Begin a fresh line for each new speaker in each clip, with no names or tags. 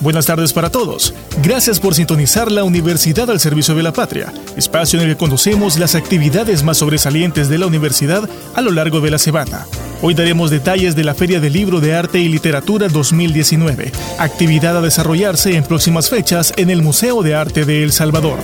Buenas tardes para todos. Gracias por sintonizar la Universidad al Servicio de la Patria, espacio en el que conocemos las actividades más sobresalientes de la universidad a lo largo de la semana. Hoy daremos detalles de la Feria del Libro de Arte y Literatura 2019, actividad a desarrollarse en próximas fechas en el Museo de Arte de El Salvador.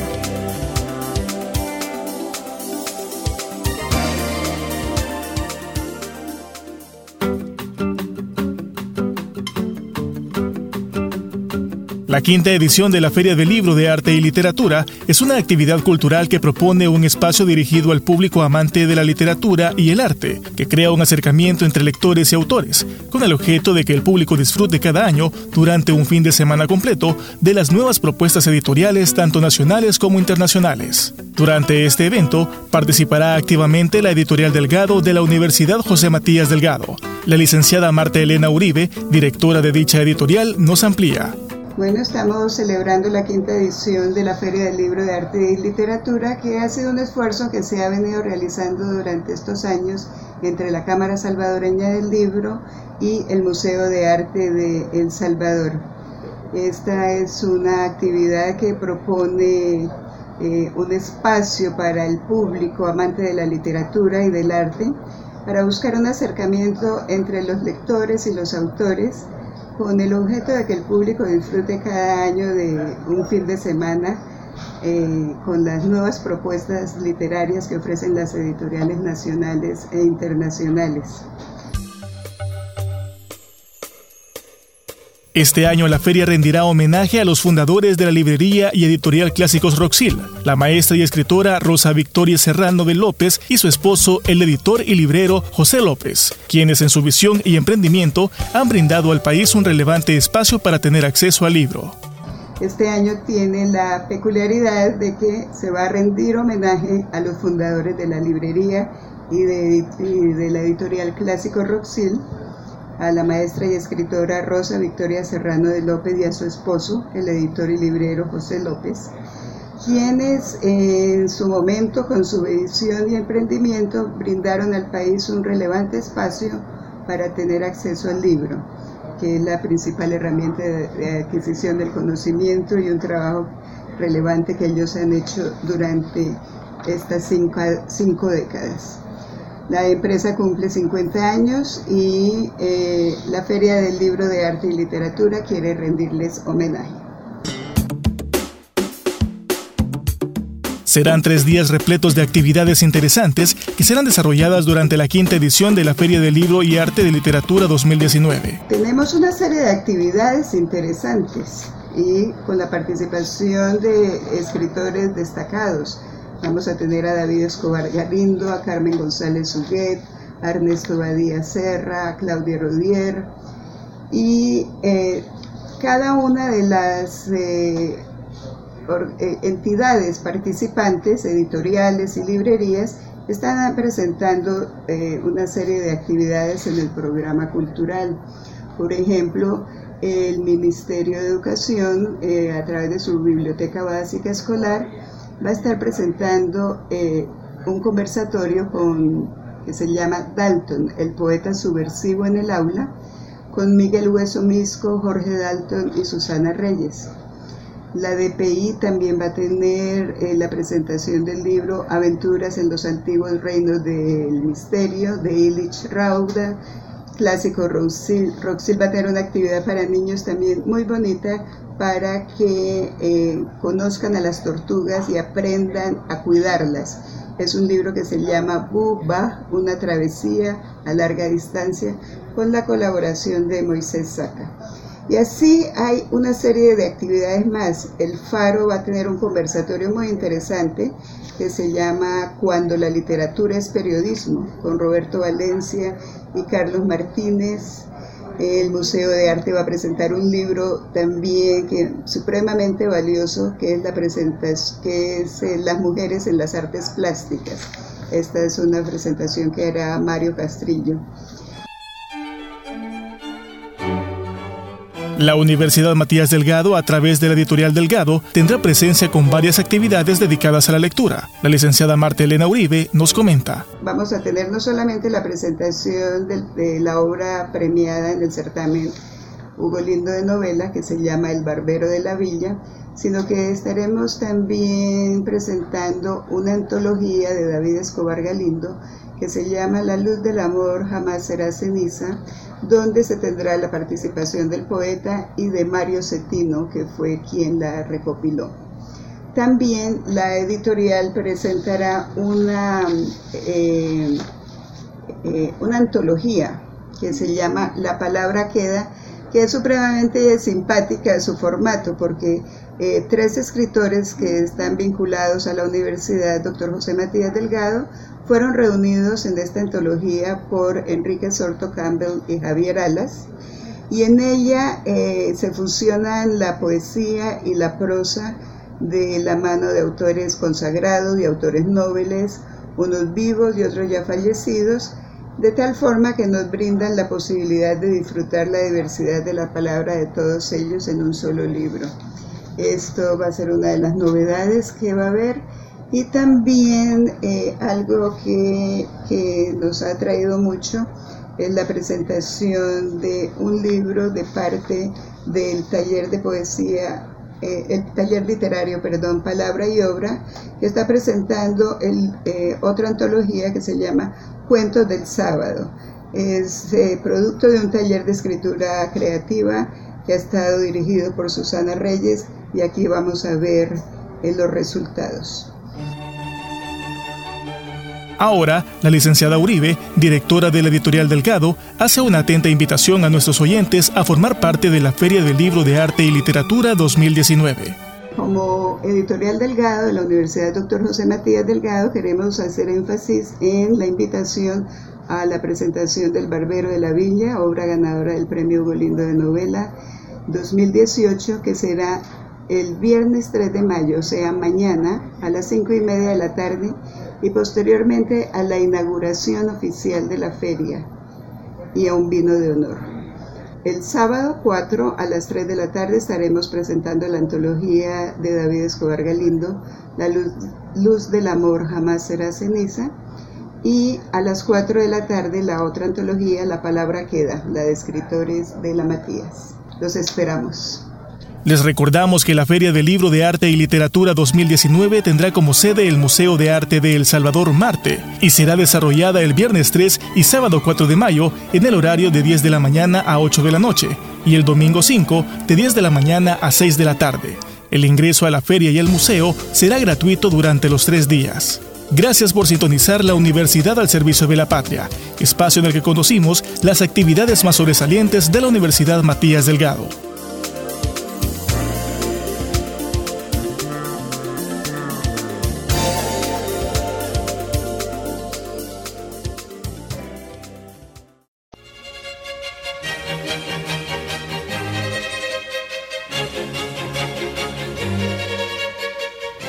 La quinta edición de la Feria del Libro de Arte y Literatura es una actividad cultural que propone un espacio dirigido al público amante de la literatura y el arte, que crea un acercamiento entre lectores y autores, con el objeto de que el público disfrute cada año, durante un fin de semana completo, de las nuevas propuestas editoriales tanto nacionales como internacionales. Durante este evento participará activamente la editorial Delgado de la Universidad José Matías Delgado. La licenciada Marta Elena Uribe, directora de dicha editorial, nos amplía.
Bueno, estamos celebrando la quinta edición de la Feria del Libro de Arte y Literatura, que ha sido un esfuerzo que se ha venido realizando durante estos años entre la Cámara Salvadoreña del Libro y el Museo de Arte de El Salvador. Esta es una actividad que propone eh, un espacio para el público amante de la literatura y del arte, para buscar un acercamiento entre los lectores y los autores con el objeto de que el público disfrute cada año de un fin de semana eh, con las nuevas propuestas literarias que ofrecen las editoriales nacionales e internacionales.
Este año la feria rendirá homenaje a los fundadores de la librería y editorial Clásicos Roxil, la maestra y escritora Rosa Victoria Serrano de López y su esposo, el editor y librero José López, quienes en su visión y emprendimiento han brindado al país un relevante espacio para tener acceso al libro.
Este año tiene la peculiaridad de que se va a rendir homenaje a los fundadores de la librería y de, la editorial Clásicos Roxil a la maestra y escritora Rosa Victoria Serrano de López y a su esposo, el editor y librero José López, quienes en su momento con su edición y emprendimiento brindaron al país un relevante espacio para tener acceso al libro, que es la principal herramienta de, adquisición del conocimiento y un trabajo relevante que ellos han hecho durante estas cinco, cinco décadas. La empresa cumple 50 años y eh, la Feria del Libro de Arte y Literatura quiere rendirles homenaje.
Serán tres días repletos de actividades interesantes que serán desarrolladas durante la quinta edición de la Feria del Libro y Arte de Literatura 2019.
Tenemos una serie de actividades interesantes y con la participación de escritores destacados Vamos a tener a David Escobar Galindo, a Carmen González Huguet, a Ernesto Badía Serra, a Claudia Rodier y eh, cada una de las eh, eh, entidades participantes, editoriales y librerías, están presentando una serie de actividades en el programa cultural. Por ejemplo, el Ministerio de Educación, a través de su Biblioteca Básica Escolar, va a estar presentando eh, un conversatorio con, que se llama Dalton, el poeta subversivo en el aula, con Miguel Hueso Misco, Jorge Dalton y Susana Reyes. La DPI también va a tener eh, la presentación del libro Aventuras en los antiguos reinos del misterio de Illich Rauda, clásico Roxil. Roxil va a tener una actividad para niños también muy bonita para que eh, conozcan a las tortugas y aprendan a cuidarlas. Es un libro que se llama Buba, una travesía a larga distancia, con la colaboración de Moisés Saca. Y así hay una serie de actividades más. El Faro va a tener un conversatorio muy interesante que se llama Cuando la literatura es periodismo, con Roberto Valencia y Carlos Martínez. El Museo de Arte va a presentar un libro también que supremamente valioso, que es la que es eh, Las mujeres en las artes plásticas. Esta es una presentación que hará Mario Castrillo.
La Universidad Matías Delgado, a través de la editorial Delgado, tendrá presencia con varias actividades dedicadas a la lectura. La licenciada Marta Elena Uribe nos comenta.
Vamos a tener no solamente la presentación de, la obra premiada en el certamen Hugo Lindo de novela, que se llama El Barbero de la Villa, sino que estaremos también presentando una antología de David Escobar Galindo que se llama La luz del amor jamás será ceniza, donde se tendrá la participación del poeta y de Mario Cetino, que fue quien la recopiló. También la editorial presentará una, eh, eh, una antología que se llama La palabra queda, que es supremamente simpática su formato, porque eh, tres escritores que están vinculados a la universidad, doctor José Matías Delgado, fueron reunidos en esta antología por Enrique Sorto Campbell y Javier Alas, y en ella eh, se fusionan la poesía y la prosa de la mano de autores consagrados y autores nobles, unos vivos y otros ya fallecidos, de tal forma que nos brindan la posibilidad de disfrutar la diversidad de la palabra de todos ellos en un solo libro. Esto va a ser una de las novedades que va a haber y también eh, algo que, nos ha traído mucho es la presentación de un libro de parte del taller de poesía, eh, el taller literario, perdón, Palabra y Obra, que está presentando el, eh, otra antología que se llama Cuentos del Sábado. Es producto de un taller de escritura creativa que ha estado dirigido por Susana Reyes y aquí vamos a ver los resultados.
Ahora, la licenciada Uribe, directora de la editorial Delgado, hace una atenta invitación a nuestros oyentes a formar parte de la Feria del Libro de Arte y Literatura 2019.
Como editorial Delgado de la Universidad Dr. José Matías Delgado, queremos hacer énfasis en la invitación a la presentación del Barbero de la Villa, obra ganadora del Premio Hugo de Novela 2018, que será el viernes 3 de mayo, o sea, mañana, a las 5 y media de la tarde y posteriormente a la inauguración oficial de la feria y a un vino de honor. El sábado 4 a las 3 de la tarde estaremos presentando la antología de David Escobar Galindo, La luz, luz del amor jamás será ceniza, y a las 4 de la tarde la otra antología, La palabra queda, la de escritores de la Matías. Los esperamos.
Les recordamos que la Feria del Libro de Arte y Literatura 2019 tendrá como sede el Museo de Arte de El Salvador Marte y será desarrollada el viernes 3 y sábado 4 de mayo en el horario de 10 de la mañana a 8 de la noche y el domingo 5 de 10 de la mañana a 6 de la tarde. El ingreso a la feria y el museo será gratuito durante los tres días. Gracias por sintonizar la Universidad al Servicio de la Patria, espacio en el que conocimos las actividades más sobresalientes de la Universidad Matías Delgado.